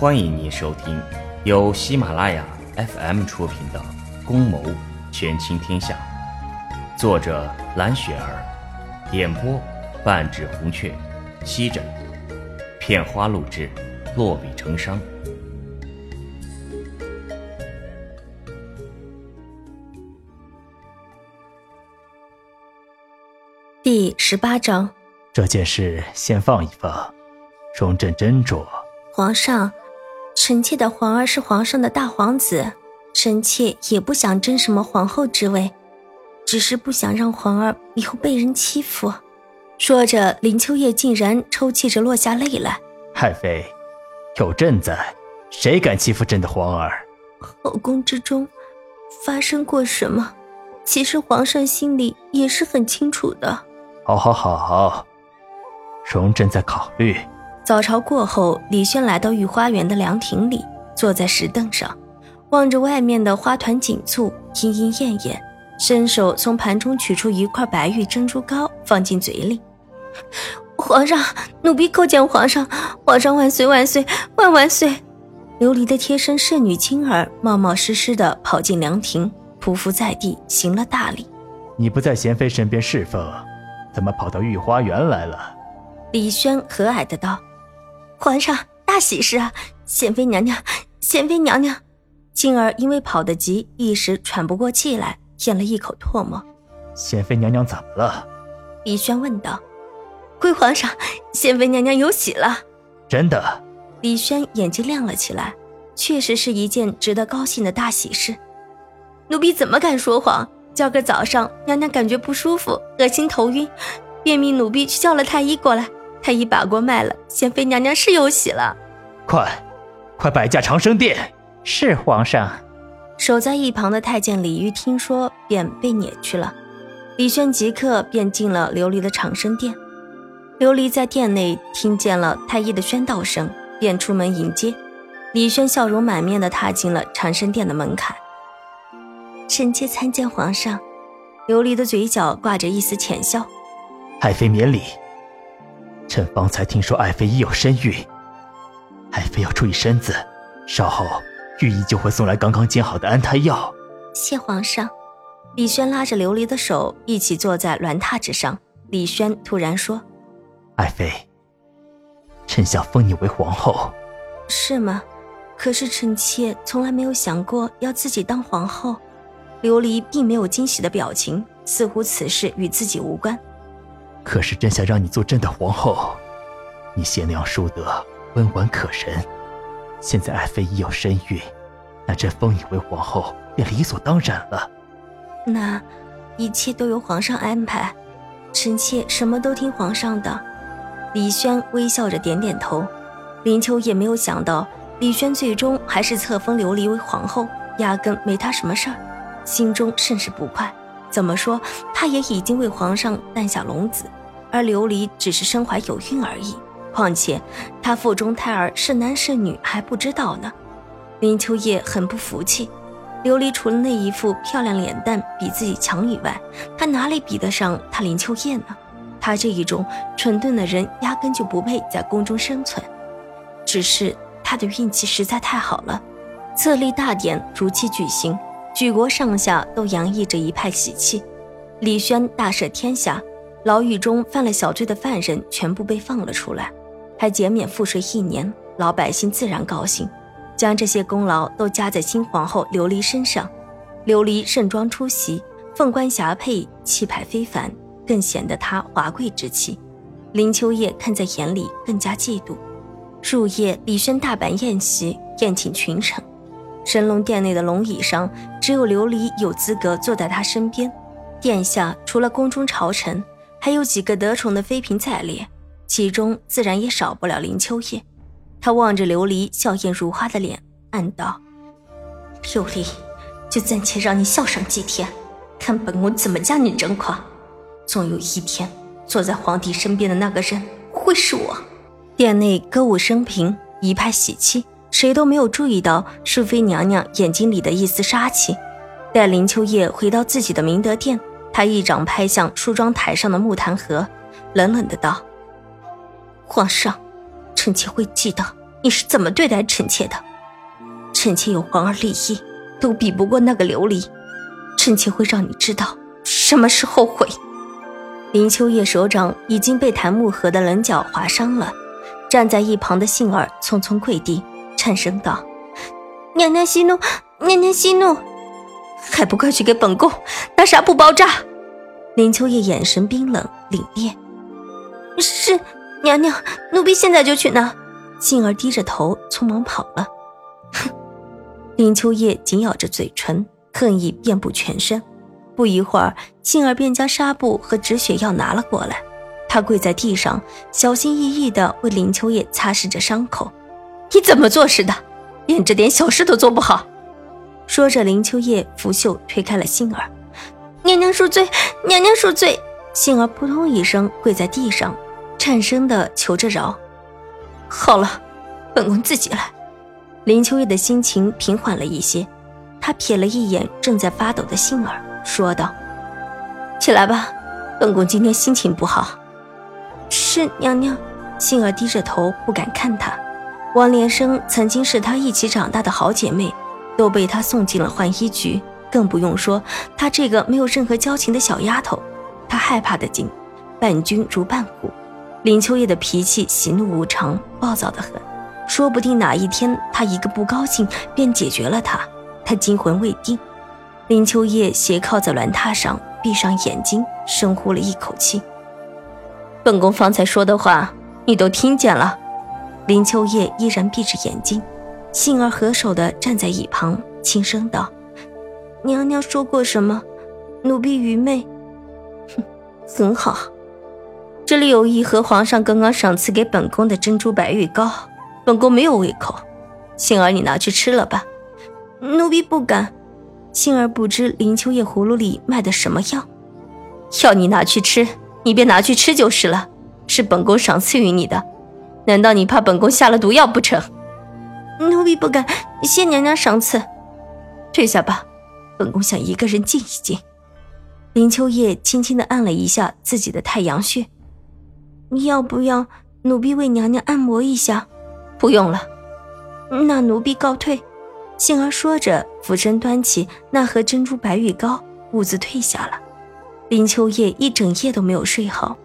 欢迎您收听由喜马拉雅 FM 出品的《宫谋权倾天下》，作者蓝雪儿，演播半指红雀，西枕片花录制，落笔成殇。第十八章，这件事先放一放，容朕斟酌。皇上，臣妾的皇儿是皇上的大皇子，臣妾也不想争什么皇后之位，只是不想让皇儿以后被人欺负。说着，林秋叶竟然抽泣着落下泪来。爱妃，有朕在，谁敢欺负朕的皇儿？后宫之中发生过什么，其实皇上心里也是很清楚的。好，好，好，容朕再考虑。早朝过后，李轩来到御花园的凉亭里，坐在石凳上，望着外面的花团锦簇，莺莺燕燕，伸手从盘中取出一块白玉珍珠糕，放进嘴里。皇上，奴婢叩见皇上，皇上万岁万岁万万岁！琉璃的贴身侍女青儿冒冒失失地跑进凉亭，匍匐在地，行了大礼。你不在贤妃身边侍奉？怎么跑到御花园来了？李轩和蔼的道：“皇上，大喜事啊！贤妃娘娘，贤妃娘娘。”静儿因为跑得急，一时喘不过气来，咽了一口唾沫。贤妃娘娘怎么了？李轩问道。“归皇上，贤妃娘娘有喜了。”真的？李轩眼睛亮了起来，确实是一件值得高兴的大喜事。奴婢怎么敢说谎？今个早上，娘娘感觉不舒服，恶心头晕，便命奴婢去叫了太医过来。太医把锅卖了，贤妃娘娘是有喜了。快，快摆驾长生殿！是皇上。守在一旁的太监李煜听说，便被撵去了。李轩即刻便进了琉璃的长生殿。琉璃在殿内听见了太医的宣道声，便出门迎接。李轩笑容满面地踏进了长生殿的门槛。臣妾参见皇上，琉璃的嘴角挂着一丝浅笑。爱妃免礼。臣方才听说爱妃已有身孕，爱妃要注意身子。稍后御医就会送来刚刚煎好的安胎药。谢皇上。李轩拉着琉璃的手一起坐在鸾榻之上。李轩突然说：“爱妃，臣想封你为皇后。”是吗？可是臣妾从来没有想过要自己当皇后。琉璃并没有惊喜的表情，似乎此事与自己无关。可是朕想让你做朕的皇后，你贤良淑德，温婉可人。现在爱妃已有身孕，那朕封你为皇后便理所当然了。那一切都由皇上安排，臣妾什么都听皇上的。李轩微笑着点点头。林秋也没有想到，李轩最终还是册封琉璃为皇后，压根没他什么事儿。心中甚是不快。怎么说，他也已经为皇上诞下龙子，而琉璃只是身怀有孕而已。况且他腹中胎儿是男是女还不知道呢。林秋叶很不服气，琉璃除了那一副漂亮脸蛋比自己强以外，他哪里比得上他林秋叶呢？他这一种蠢钝的人，压根就不配在宫中生存。只是他的运气实在太好了，册立大典如期举行。举国上下都洋溢着一派喜气，李轩大赦天下，牢狱中犯了小罪的犯人全部被放了出来，还减免赋税一年，老百姓自然高兴，将这些功劳都加在新皇后琉璃身上。琉璃盛装出席，凤冠霞帔，气派非凡，更显得她华贵之气。林秋叶看在眼里，更加嫉妒。入夜，李轩大摆宴席，宴请群臣。神龙殿内的龙椅上，只有琉璃有资格坐在他身边。殿下除了宫中朝臣，还有几个得宠的妃嫔在列，其中自然也少不了林秋叶。他望着琉璃笑靥如花的脸，暗道：“琉璃，就暂且让你笑上几天，看本宫怎么将你整垮。总有一天，坐在皇帝身边的那个人会是我。”殿内歌舞升平，一派喜气。谁都没有注意到淑妃娘娘眼睛里的一丝杀气。待林秋叶回到自己的明德殿，他一掌拍向梳妆台上的木檀盒，冷冷的道：“皇上，臣妾会记得，你是怎么对待臣妾的？臣妾有皇儿立意，都比不过那个琉璃。臣妾会让你知道什么是后悔。林秋叶手掌已经被檀木盒的棱角划伤了，站在一旁的杏儿匆匆跪地，颤声道：“娘娘息怒，娘娘息怒，还不快去给本宫拿纱布包扎！”林秋叶眼神冰冷凛冽：“是娘娘，奴婢现在就去拿。”杏儿低着头，匆忙跑了。哼！林秋叶紧咬着嘴唇，恨意遍布全身。不一会儿，杏儿便将纱布和止血药拿了过来。她跪在地上，小心翼翼地为林秋叶擦拭着伤口。你怎么做事的？连这点小事都做不好！说着，林秋叶拂袖推开了杏儿。娘娘恕罪，娘娘恕罪！杏儿扑通一声跪在地上，颤声的求着饶。好了，本宫自己来。林秋叶的心情平缓了一些，她瞥了一眼正在发抖的杏儿，说道：“起来吧，本宫今天心情不好。”是娘娘。杏儿低着头不敢看她。王连生曾经是她一起长大的好姐妹，都被她送进了浣衣局，更不用说她这个没有任何交情的小丫头。她害怕的紧，伴君如伴虎。林秋叶的脾气喜怒无常，暴躁的很，说不定哪一天他一个不高兴便解决了他。他惊魂未定。林秋叶斜靠在软榻上，闭上眼睛，深呼了一口气。本宫方才说的话，你都听见了。林秋叶依然闭着眼睛，杏儿合手的站在一旁，轻声道：“娘娘说过什么？奴婢愚昧。哼，很好。”这里有一盒皇上刚刚赏赐给本宫的珍珠白玉糕，本宫没有胃口，杏儿你拿去吃了吧。奴婢不敢。杏儿不知林秋叶葫芦里卖的什么药，要你拿去吃，你便拿去吃就是了，是本宫赏赐于你的，难道你怕本宫下了毒药不成？奴婢不敢，谢娘娘赏赐。退下吧，本宫想一个人静一静。林秋叶轻轻地按了一下自己的太阳穴。你要不要奴婢为娘娘按摩一下？不用了，那奴婢告退。杏儿说着，俯身端起那盒珍珠白玉膏，兀自退下了。林秋叶一整夜都没有睡好，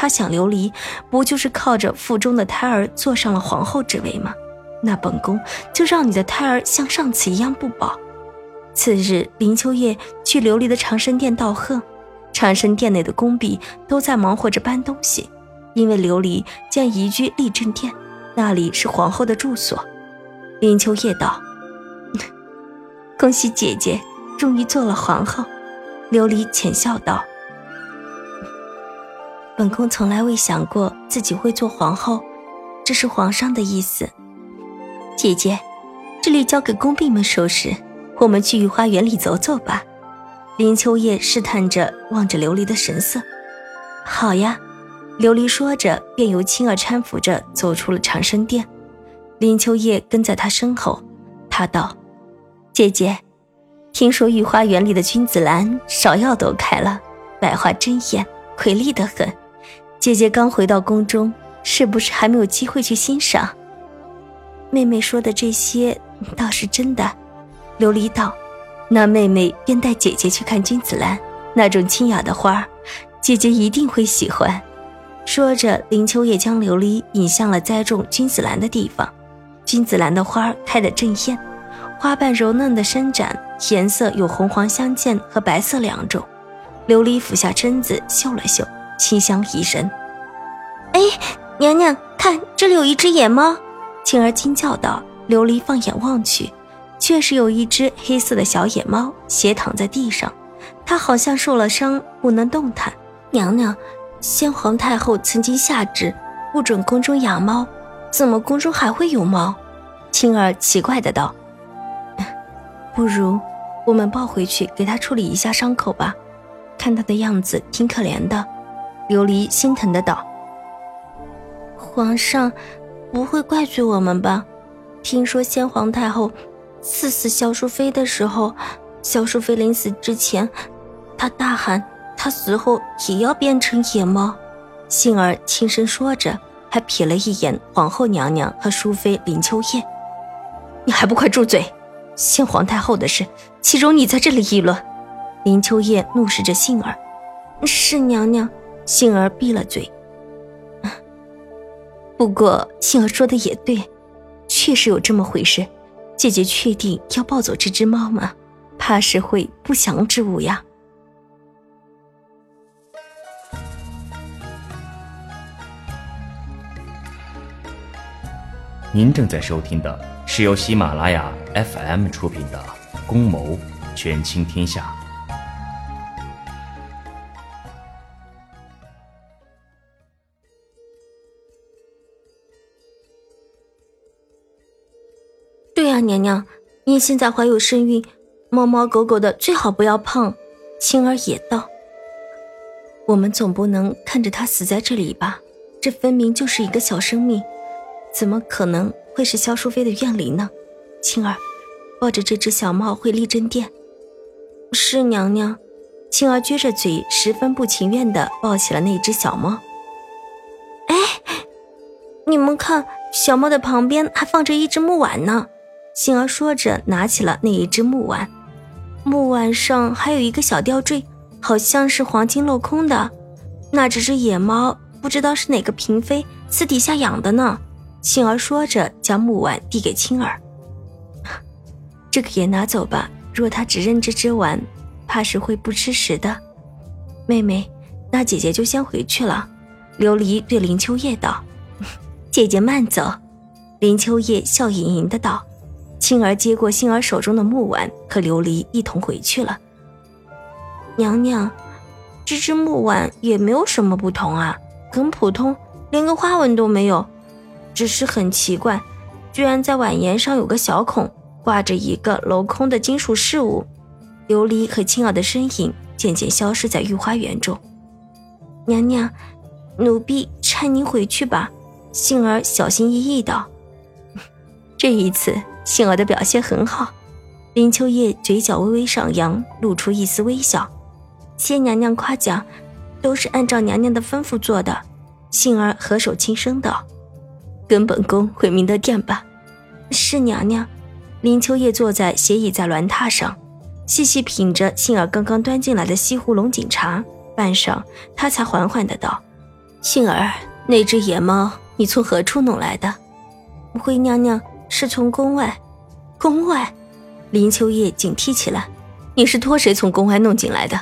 他想琉璃不就是靠着腹中的胎儿坐上了皇后之位吗？那本宫就让你的胎儿像上次一样不保。次日，林秋叶去琉璃的长生殿道贺，长生殿内的宫婢都在忙活着搬东西。因为琉璃将移居立正殿，那里是皇后的住所。林秋叶道：“ 恭喜姐姐，终于做了皇后。”琉璃浅笑道：“本宫从来未想过自己会做皇后，这是皇上的意思。姐姐，这里交给宫婢们收拾，我们去御花园里走走吧。”林秋叶试探着望着琉璃的神色：“好呀。”琉璃说着，便由青儿搀扶着走出了长生殿。林秋叶跟在他身后，他道：“姐姐，听说御花园里的君子兰、芍药都开了，百花争艳，瑰丽得很。姐姐刚回到宫中，是不是还没有机会去欣赏？”妹妹说的这些倒是真的。琉璃道：“那妹妹便带姐姐去看君子兰，那种清雅的花，姐姐一定会喜欢。”说着，林秋叶将琉璃引向了栽种君子兰的地方。君子兰的花开得正艳，花瓣柔嫩的伸展，颜色有红黄相间和白色两种。琉璃俯下身子嗅了嗅，清香怡人。哎，娘娘，看这里有一只野猫！青儿惊叫道。琉璃放眼望去，确实有一只黑色的小野猫斜躺在地上，它好像受了伤，不能动弹。娘娘。先皇太后曾经下旨不准宫中养猫，怎么宫中还会有猫？青儿奇怪的道：“ 不如我们抱回去给他处理一下伤口吧，看他的样子挺可怜的。”琉璃心疼的道：“皇上不会怪罪我们吧？听说先皇太后赐死萧淑妃的时候，萧淑妃临死之前，她大喊。”她死后也要变成野猫，杏儿轻声说着，还瞥了一眼皇后娘娘和淑妃林秋叶。你还不快住嘴！先皇太后的事，岂容你在这里议论？林秋叶怒视着杏儿。是娘娘。杏儿闭了嘴。不过杏儿说的也对，确实有这么回事。姐姐确定要抱走这只猫吗？怕是会不祥之物呀。您正在收听的是由喜马拉雅 FM 出品的《宫谋权倾天下》。娘娘，你现在怀有身孕，猫猫狗狗的最好不要碰。青儿也道：“我们总不能看着它死在这里吧？这分明就是一个小生命。”怎么可能会是萧淑妃的怨灵呢？青儿，抱着这只小猫回丽珍殿。是娘娘。青儿撅着嘴，十分不情愿地抱起了那只小猫。哎，你们看，小猫的旁边还放着一只木碗呢。杏儿说着，拿起了那一只木碗，木碗上还有一个小吊坠，好像是黄金镂空的。那只只野猫，不知道是哪个嫔妃私底下养的呢。杏儿说着，将木碗递给青儿：“ 这个也拿走吧。若他只认这只碗，怕是会不吃食的。”妹妹，那姐姐就先回去了。琉璃对林秋叶道：“ 姐姐慢走。”林秋叶笑盈盈的道：“青儿接过杏儿手中的木碗，和琉璃一同回去了。”娘娘，这只木碗也没有什么不同啊，很普通，连个花纹都没有。只是很奇怪，居然在碗沿上有个小孔，挂着一个镂空的金属饰物。琉璃和青儿的身影渐渐消失在御花园中。娘娘，奴婢搀您回去吧。杏儿小心翼翼道：“ 这一次，杏儿的表现很好。”林秋叶嘴角微微上扬，露出一丝微笑：“谢娘娘夸奖，都是按照娘娘的吩咐做的。”杏儿合手轻声道。跟本宫回明德殿吧。是娘娘。林秋叶坐在斜倚在鸾榻上，细细品着杏儿刚刚端进来的西湖龙井茶。半晌，他才缓缓的道：“杏儿，那只野猫你从何处弄来的？”回娘娘是从宫外。宫外？林秋叶警惕起来：“你是托谁从宫外弄进来的？”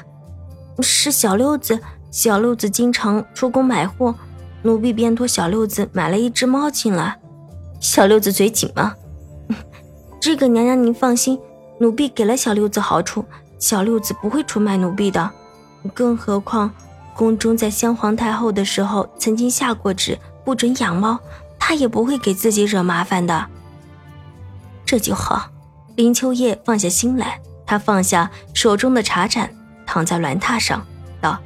是小六子。小六子经常出宫买货。奴婢便托小六子买了一只猫进来，小六子嘴紧吗？这个娘娘您放心，奴婢给了小六子好处，小六子不会出卖奴婢的。更何况宫中在先皇太后的时候曾经下过旨，不准养猫，他也不会给自己惹麻烦的。这就好。林秋叶放下心来，他放下手中的茶盏，躺在软榻上，道：“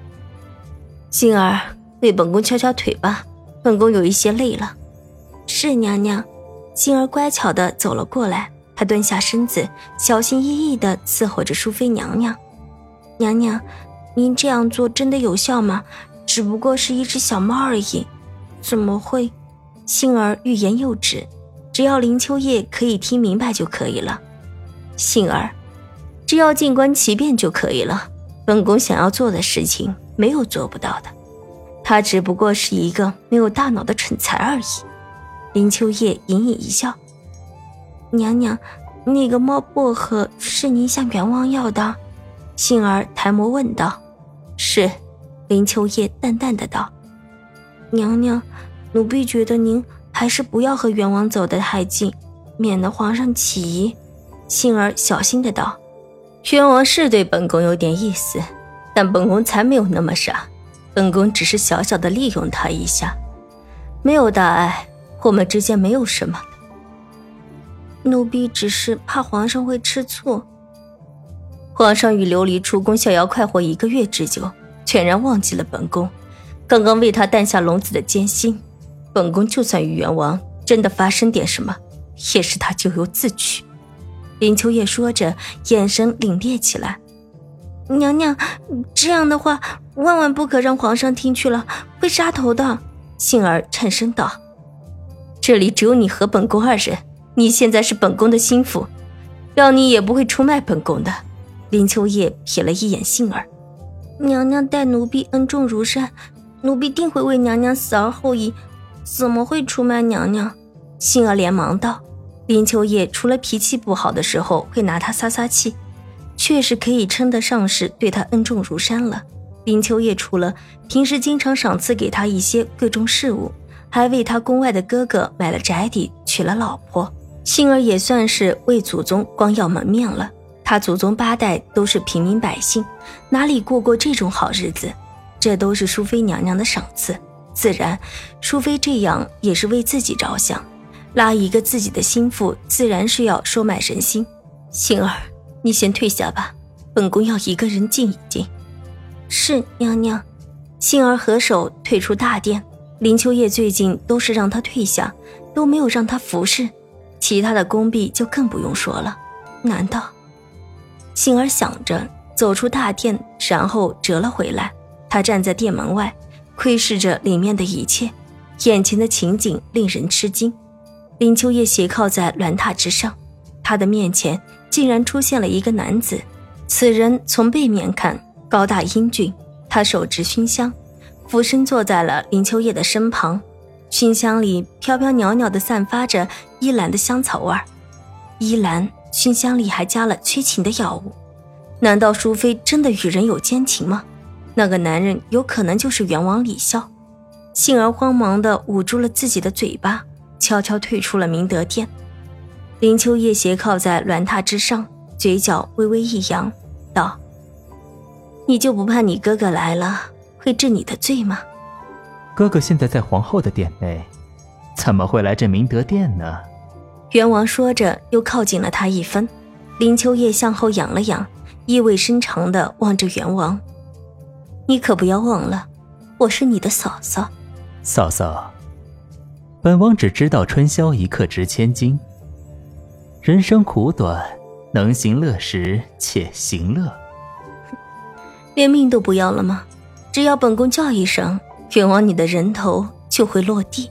心儿。”为本宫敲敲腿吧，本宫有一些累了。是娘娘，杏儿乖巧的走了过来，她蹲下身子，小心翼翼的伺候着淑妃娘娘。娘娘，您这样做真的有效吗？只不过是一只小猫而已，怎么会？杏儿欲言又止，只要林秋叶可以听明白就可以了。杏儿，只要静观其变就可以了。本宫想要做的事情，没有做不到的。他只不过是一个没有大脑的蠢材而已。林秋叶隐隐一笑：“娘娘，那个猫薄荷是您向元王要的？”杏儿抬眸问道。“是。”林秋叶淡淡的道。“娘娘，奴婢觉得您还是不要和元王走得太近，免得皇上起疑。”杏儿小心的道：“元王是对本宫有点意思，但本宫才没有那么傻。”本宫只是小小的利用他一下，没有大碍，我们之间没有什么。奴婢只是怕皇上会吃醋。皇上与琉璃出宫逍遥快活一个月之久，全然忘记了本宫。刚刚为他诞下龙子的艰辛，本宫就算与元王真的发生点什么，也是他咎由自取。林秋叶说着，眼神凛冽起来。娘娘，这样的话万万不可让皇上听去了，会杀头的。幸儿颤声道：“这里只有你和本宫二人，你现在是本宫的心腹，让你也不会出卖本宫的。”林秋叶瞥了一眼杏儿，娘娘待奴婢恩重如山，奴婢定会为娘娘死而后已，怎么会出卖娘娘？杏儿连忙道：“林秋叶除了脾气不好的时候会拿她撒撒气，确实可以称得上是对她恩重如山了。”林秋叶除了平时经常赏赐给他一些贵重事物，还为他宫外的哥哥买了宅邸，娶了老婆。幸儿也算是为祖宗光耀门面了。他祖宗八代都是平民百姓，哪里过过这种好日子？这都是淑妃娘娘的赏赐，自然，淑妃这样也是为自己着想，拉一个自己的心腹，自然是要收买人心。杏儿，你先退下吧，本宫要一个人静一静。是娘娘，杏儿合手退出大殿。林秋叶最近都是让她退下，都没有让她服侍。其他的宫婢就更不用说了。难道？杏儿想着走出大殿，然后折了回来。她站在殿门外，窥视着里面的一切，眼前的情景令人吃惊。林秋叶斜靠在鸾榻之上，他的面前竟然出现了一个男子。此人从背面看。高大英俊，他手执熏香，俯身坐在了林秋叶的身旁。熏香里飘飘袅袅的散发着依兰的香草味儿。依兰，熏香里还加了催情的药物。难道淑妃真的与人有奸情吗？那个男人有可能就是元王李孝。杏儿慌忙地捂住了自己的嘴巴，悄悄退出了明德殿。林秋叶斜靠在鸾榻之上，嘴角微微一扬，道。你就不怕你哥哥来了会治你的罪吗？哥哥现在在皇后的殿内，怎么会来这明德殿呢？元王说着，又靠近了他一分。林秋叶向后仰了仰，意味深长的望着元王：“你可不要忘了，我是你的嫂嫂。”嫂嫂，本王只知道春宵一刻值千金。人生苦短，能行乐时且行乐。连命都不要了吗？只要本宫叫一声，远王你的人头就会落地。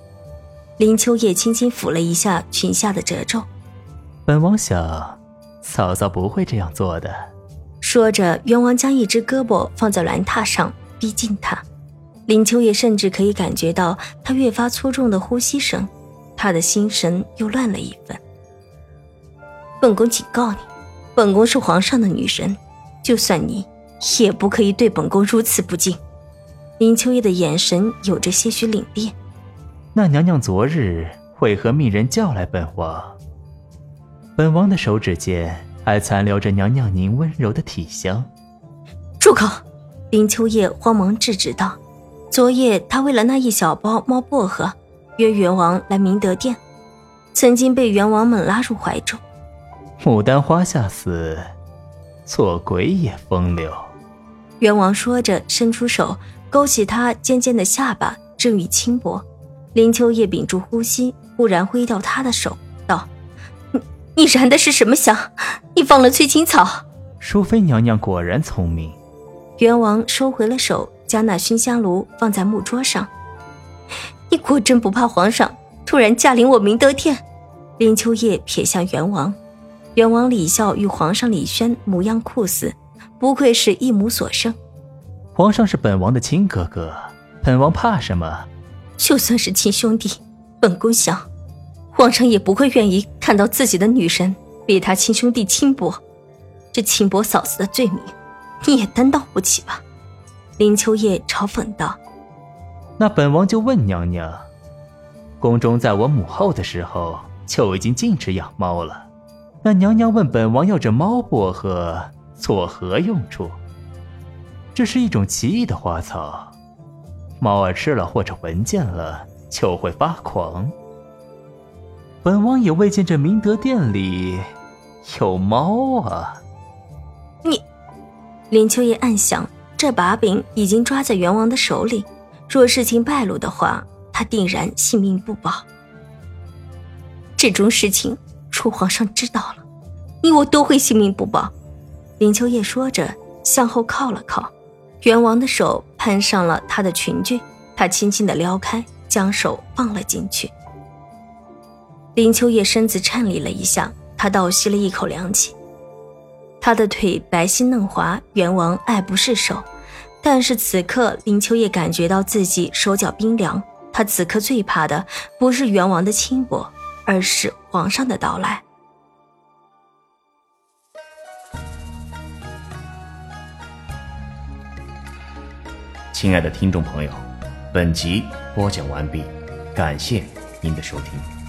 林秋叶轻轻抚了一下裙下的褶皱。本王想，嫂嫂不会这样做的。说着，元王将一只胳膊放在鸾榻上，逼近他。林秋叶甚至可以感觉到他越发粗重的呼吸声，他的心神又乱了一分。本宫警告你，本宫是皇上的女神，就算你。也不可以对本宫如此不敬。林秋叶的眼神有着些许凛冽。那娘娘昨日为何命人叫来本王？本王的手指间还残留着娘娘您温柔的体香。住口！林秋叶慌忙制止道：“昨夜他为了那一小包猫薄荷，约元王来明德殿，曾经被元王们拉入怀中。牡丹花下死，做鬼也风流。”元王说着，伸出手勾起他尖尖的下巴，正欲轻薄。林秋叶屏住呼吸，忽然挥掉他的手，道：“你你燃的是什么香？你放了催情草？”淑妃娘娘果然聪明。元王收回了手，将那熏香炉放在木桌上。你果真不怕皇上突然驾临我明德殿？林秋叶瞥向元王，元王李孝与皇上李轩模样酷似。不愧是一母所生，皇上是本王的亲哥哥，本王怕什么？就算是亲兄弟，本宫想，皇上也不会愿意看到自己的女神被他亲兄弟轻薄。这轻薄嫂子的罪名，你也担当不起吧？林秋叶嘲讽道。那本王就问娘娘，宫中在我母后的时候就已经禁止养猫了，那娘娘问本王要这猫薄荷？作何用处？这是一种奇异的花草，猫儿吃了或者闻见了就会发狂。本王也未见这明德殿里有猫啊！你，林秋叶暗想，这把柄已经抓在元王的手里，若事情败露的话，他定然性命不保。这种事情，楚皇上知道了，你我都会性命不保。林秋叶说着，向后靠了靠，元王的手攀上了她的裙裾，他轻轻的撩开，将手放了进去。林秋叶身子颤栗了一下，他倒吸了一口凉气。他的腿白皙嫩滑，元王爱不释手。但是此刻，林秋叶感觉到自己手脚冰凉。他此刻最怕的不是元王的轻薄，而是皇上的到来。亲爱的听众朋友，本集播讲完毕，感谢您的收听。